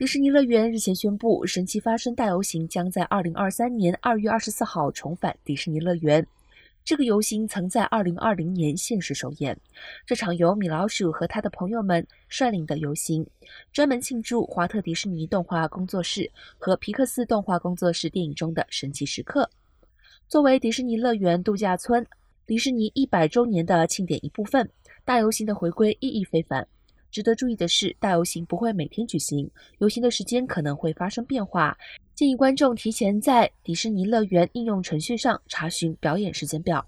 迪士尼乐园日前宣布，神奇发生大游行将在二零二三年二月二十四号重返迪士尼乐园。这个游行曾在二零二零年现实首演。这场由米老鼠和他的朋友们率领的游行，专门庆祝华特迪士尼动画工作室和皮克斯动画工作室电影中的神奇时刻。作为迪士尼乐园度假村迪士尼一百周年的庆典一部分，大游行的回归意义非凡。值得注意的是，大游行不会每天举行，游行的时间可能会发生变化。建议观众提前在迪士尼乐园应用程序上查询表演时间表。